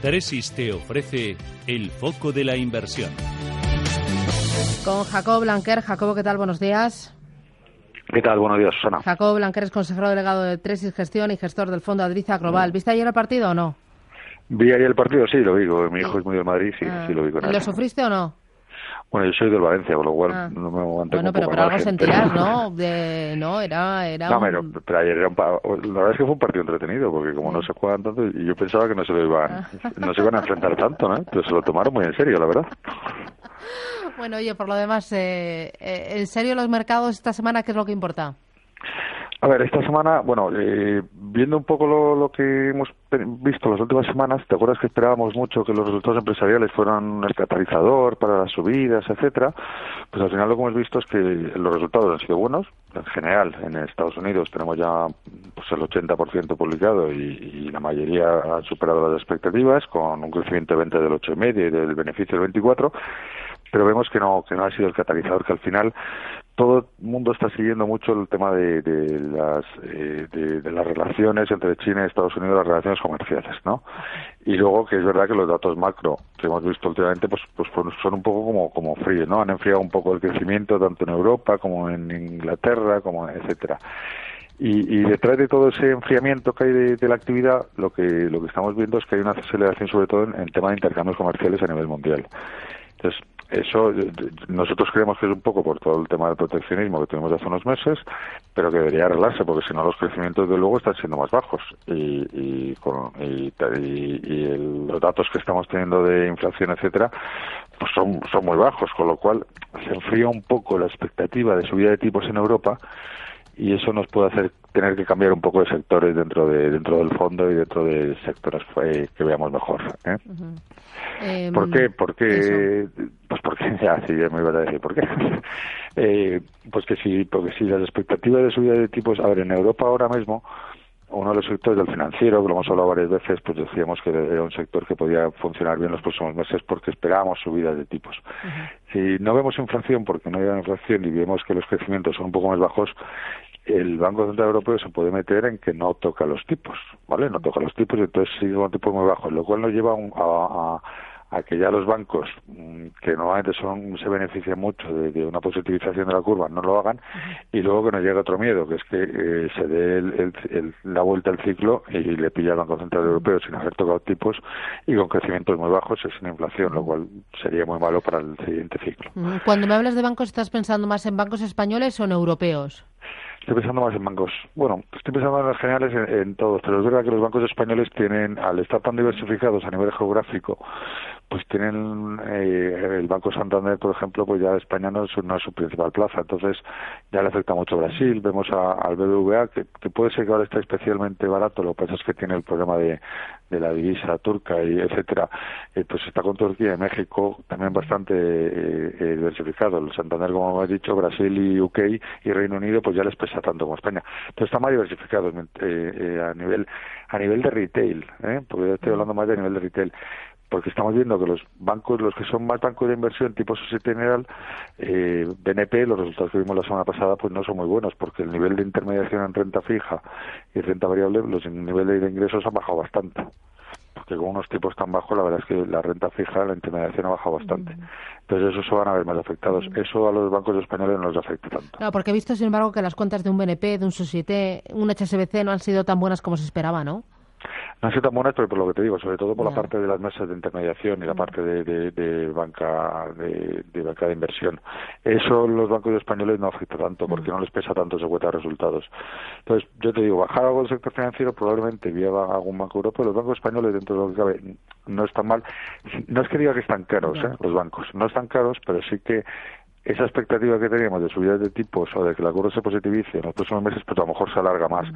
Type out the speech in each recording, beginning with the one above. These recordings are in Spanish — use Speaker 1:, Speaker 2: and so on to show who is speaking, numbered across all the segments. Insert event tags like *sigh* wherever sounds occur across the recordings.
Speaker 1: Tresis te ofrece el foco de la inversión.
Speaker 2: Con Jacob Blanquer. Jacobo, ¿qué tal? Buenos días.
Speaker 3: ¿Qué tal? Buenos días, Susana.
Speaker 2: Jacob Blanquer es consejero delegado de Tresis Gestión y gestor del Fondo Adriza Global. ¿Viste ayer el partido o no?
Speaker 3: Vi ayer el partido, sí, lo vi. Mi hijo es muy de Madrid, sí, sí lo vi con él.
Speaker 2: ¿Lo sufriste o no?
Speaker 3: Bueno, yo soy del Valencia, con lo cual
Speaker 2: Ah.
Speaker 3: no me aguanté
Speaker 2: Bueno, pero, pero
Speaker 3: al
Speaker 2: algo sentirás, ¿no? De, no, era... era
Speaker 3: No,
Speaker 2: un-
Speaker 3: pero, pero ayer era un pa- la verdad es que fue un partido entretenido, porque como no se juegan tanto, y yo pensaba que no se lo iban, no se iban a enfrentar tanto, ¿no? Pero se lo tomaron muy en serio, la verdad.
Speaker 2: Bueno, oye, por lo demás, eh, eh, ¿en serio los mercados esta semana qué es lo que importa?
Speaker 3: A ver, esta semana, bueno, eh, viendo un poco lo, lo que hemos visto las últimas semanas, ¿te acuerdas que esperábamos mucho que los resultados empresariales fueran el catalizador para las subidas, etcétera? Pues al final lo que hemos visto es que los resultados han sido buenos. En general, en Estados Unidos tenemos ya pues, el 80% publicado y, y la mayoría han superado las expectativas, con un crecimiento de venta del 8,5 y del beneficio del 24 pero vemos que no que no ha sido el catalizador que al final todo el mundo está siguiendo mucho el tema de, de las eh, de, las relaciones entre China y Estados Unidos las relaciones comerciales no y luego que es verdad que los datos macro que hemos visto últimamente pues pues fueron- son un poco como como fríos no han enfriado un poco el crecimiento tanto en Europa como en Inglaterra como etcétera. Y, detrás de todo ese enfriamiento que hay de, de la actividad, lo que lo que estamos viendo es que hay una aceleración sobre todo en, en tema de intercambios comerciales a nivel mundial. Entonces, eso nosotros creemos que es un poco por todo el tema del proteccionismo que tuvimos hace unos meses, pero que debería arreglarse porque si no los crecimientos de luego están siendo más bajos y, y, con- y, y- y el- los datos que estamos teniendo de inflación, etcétera, pues son, son muy bajos, con lo cual se enfría un poco la expectativa de subida de tipos en Europa y eso nos puede hacer tener que cambiar un poco de sectores dentro de dentro del fondo y dentro de sectores eh, que veamos mejor. ¿eh?
Speaker 2: Em,
Speaker 3: ¿Por qué? Porque,
Speaker 2: eso.
Speaker 3: Pues porque *laughs* ya, sí, me iba a decir por qué. *laughs* eh, pues que sí, porque si las expectativas de subida de tipos, a ver, en Europa ahora mismo, uno de los sectores del financiero, que lo hemos hablado varias veces, pues decíamos que era un sector que podía funcionar bien los próximos meses porque esperábamos subidas de tipos. Si no vemos inflación, porque no hay inflación y vemos que los crecimientos son un poco más bajos, el Banco Central Europeo se puede meter en que no toca los tipos, ¿vale? No toca los tipos y entonces sigue con tipos muy bajos, lo cual nos lleva a, a- a- que ya los bancos, mm, que normalmente son se benefician mucho de, de una positivización de la curva, no lo hagan, y luego que nos llega otro miedo, que es que eh, se dé el- el- el- la vuelta al ciclo y le pilla al Banco Central Europeo sin haber tocado tipos y con crecimientos muy bajos y sin inflación, lo cual sería muy malo para el siguiente ciclo.
Speaker 2: Cuando me hablas de bancos, ¿estás pensando más en bancos españoles o en europeos?
Speaker 3: Estoy pensando más en bancos. Bueno, estoy pensando en las generales en, en todos, pero es verdad que los bancos españoles tienen, al estar tan diversificados a nivel geográfico, pues tienen eh, el Banco Santander, por ejemplo, pues ya España no es, su- no es su principal plaza, entonces ya le afecta mucho a Brasil. Vemos a- al BBVA, que, que puede ser que ahora está especialmente barato, lo que pasa es que tiene el problema de, de la divisa turca y etcétera. Eh, pues está con Turquía y México también bastante eh, eh, diversificado. El Santander, como hemos dicho, Brasil y UK y Reino Unido, pues ya les pesa tanto como España. Entonces está más diversificado eh, eh, a nivel a nivel de retail, ¿eh? porque yo estoy hablando más de nivel de retail porque estamos viendo que los bancos, los que son más bancos de inversión tipo Societe General, eh, BNP, los resultados que vimos la semana pasada, pues no son muy buenos, porque el nivel de intermediación en renta fija y renta variable, los niveles de ingresos han bajado bastante. Porque con unos tipos tan bajos, la verdad es que la renta fija, la intermediación ha bajado bastante. Entonces, eso se van a ver más afectados. Eso a los bancos españoles no les afecta tanto.
Speaker 2: No, porque he visto, sin embargo, que las cuentas de un BNP, de un Societe, un HSBC no han sido tan buenas como se esperaba, ¿no?
Speaker 3: No han sido tan buenas, pero por lo que te digo, sobre todo por la parte de las mesas de intermediación y la parte de, de, de banca de, de banca de inversión. Eso los bancos españoles no afecta tanto porque no les pesa tanto esa cuenta de resultados. Entonces, yo te digo, bajar algo del sector financiero probablemente vía algún banco europeo. Los bancos españoles, dentro de lo que cabe, no están mal. No es que diga que están caros, ¿eh? los bancos. No están caros, pero sí que esa expectativa que teníamos de subidas de tipos o de que la curva se positivice en los próximos meses, pues a lo mejor se alarga más.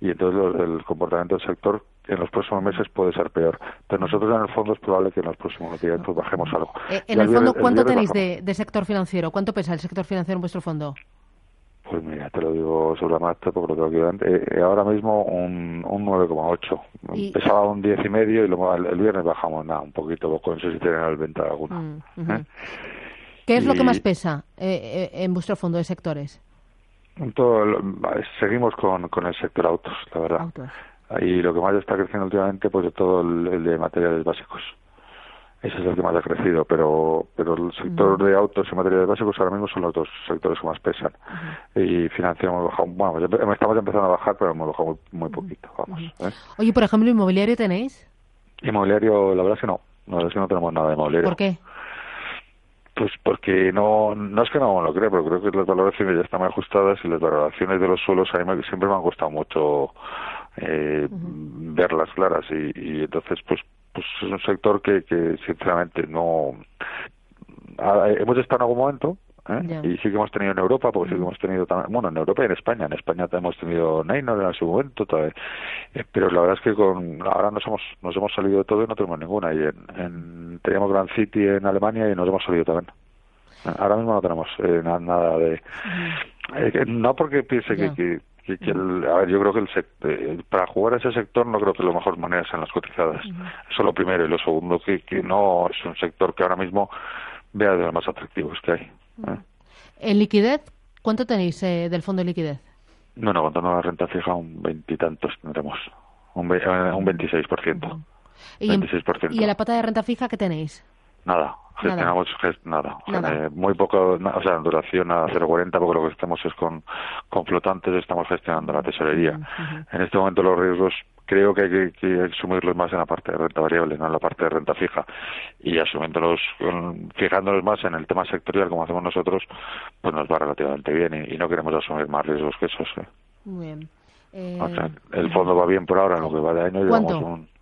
Speaker 3: Y entonces el comportamiento del sector en los próximos meses puede ser peor. Pero nosotros en el fondo es probable que en los próximos días pues, bajemos algo.
Speaker 2: Eh, en el fondo, ¿cuánto tenéis de, sector financiero? ¿Cuánto pesa el sector financiero en vuestro fondo?
Speaker 3: Pues mira, te lo digo sobre la marcha porque lo tengo aquí eh, ahora mismo un, un 9,8. Pesaba un 10,5 y luego el, viernes bajamos nada, un poquito, poco, no sé si tienen el venta alguna. Mm, ¿eh?
Speaker 2: ¿Qué es lo que más pesa en vuestro fondo de sectores?
Speaker 3: Todo, seguimos con, con el sector autos, la verdad. Y lo que más está creciendo últimamente, pues de todo el, de materiales básicos. Ese es el que más ha crecido, pero pero el sector de autos y materiales básicos ahora mismo son los dos sectores que más pesan. Y financiación hemos bajado, bueno, estamos empezando a bajar, pero hemos bajado muy, poquito, vamos. ¿eh?
Speaker 2: Oye, por ejemplo, ¿inmobiliario tenéis?
Speaker 3: Inmobiliario, la verdad es que no. La verdad es que no tenemos nada de inmobiliario.
Speaker 2: ¿Por qué?
Speaker 3: Pues porque no, no es que no lo creo, pero creo que las valoraciones ya están muy ajustadas y las valoraciones de los suelos a mí siempre me han costado mucho eh, verlas claras. Y, entonces pues pues es un sector que, que sinceramente no hemos estado en algún momento ¿eh? y sí que hemos tenido en Europa porque sí que hemos tenido también bueno en Europa y en España. En España hemos tenido Neynor en su momento todavía, eh, pero la verdad es que con ahora nos hemos nos hemos salido de todo y no tenemos ninguna. Y en, teníamos Grand City en Alemania y nos hemos salido también. Ahora mismo no tenemos eh, nada de no porque piense que a ver, yo creo que el eh, para jugar a ese sector no creo que lo mejor manera sean las cotizadas. Eso es lo primero. Y lo segundo, que, que no es un sector que ahora mismo vea de los más atractivos que hay. ¿eh?
Speaker 2: ¿En liquidez? ¿Cuánto tenéis eh, del fondo de liquidez?
Speaker 3: Bueno, contando la renta fija, un veintitantos tendremos. Un, un 26%.
Speaker 2: ¿Y, 26%. ¿Y en la pata de renta fija qué tenéis?
Speaker 3: Nada, gestionamos nada, nada. muy poco, o sea, en duración a 0,40 porque lo que estamos es con, con flotantes, estamos gestionando la tesorería. En este momento los riesgos creo que hay que, asumirlos más en la parte de renta variable, no en la parte de renta fija. Y asumiéndolos, fijándolos más en el tema sectorial como hacemos nosotros, pues nos va relativamente bien y, no queremos asumir más riesgos que esos. ¿eh?
Speaker 2: Muy bien.
Speaker 3: el fondo va bien por ahora, en lo que va de año llevamos un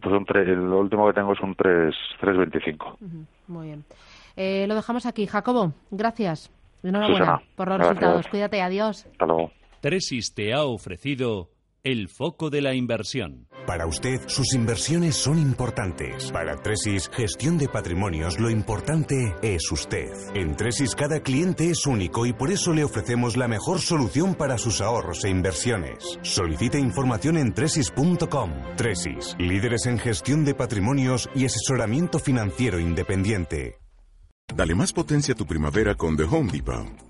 Speaker 3: pues un el último que tengo es un 3, 3.25.
Speaker 2: Muy bien. Eh, lo dejamos aquí. Jacobo, gracias. Enhorabuena por los resultados. Cuídate, adiós.
Speaker 3: Hasta luego.
Speaker 1: Tresis te ha ofrecido el foco de la inversión.
Speaker 4: Para usted, sus inversiones son importantes. Para Tresis, gestión de patrimonios, lo importante es usted. En Tresis, cada cliente es único y por eso le ofrecemos la mejor solución para sus ahorros e inversiones. Solicite información en tresis.com. Tresis, líderes en gestión de patrimonios y asesoramiento financiero independiente.
Speaker 5: Dale más potencia a tu primavera con The Home Depot.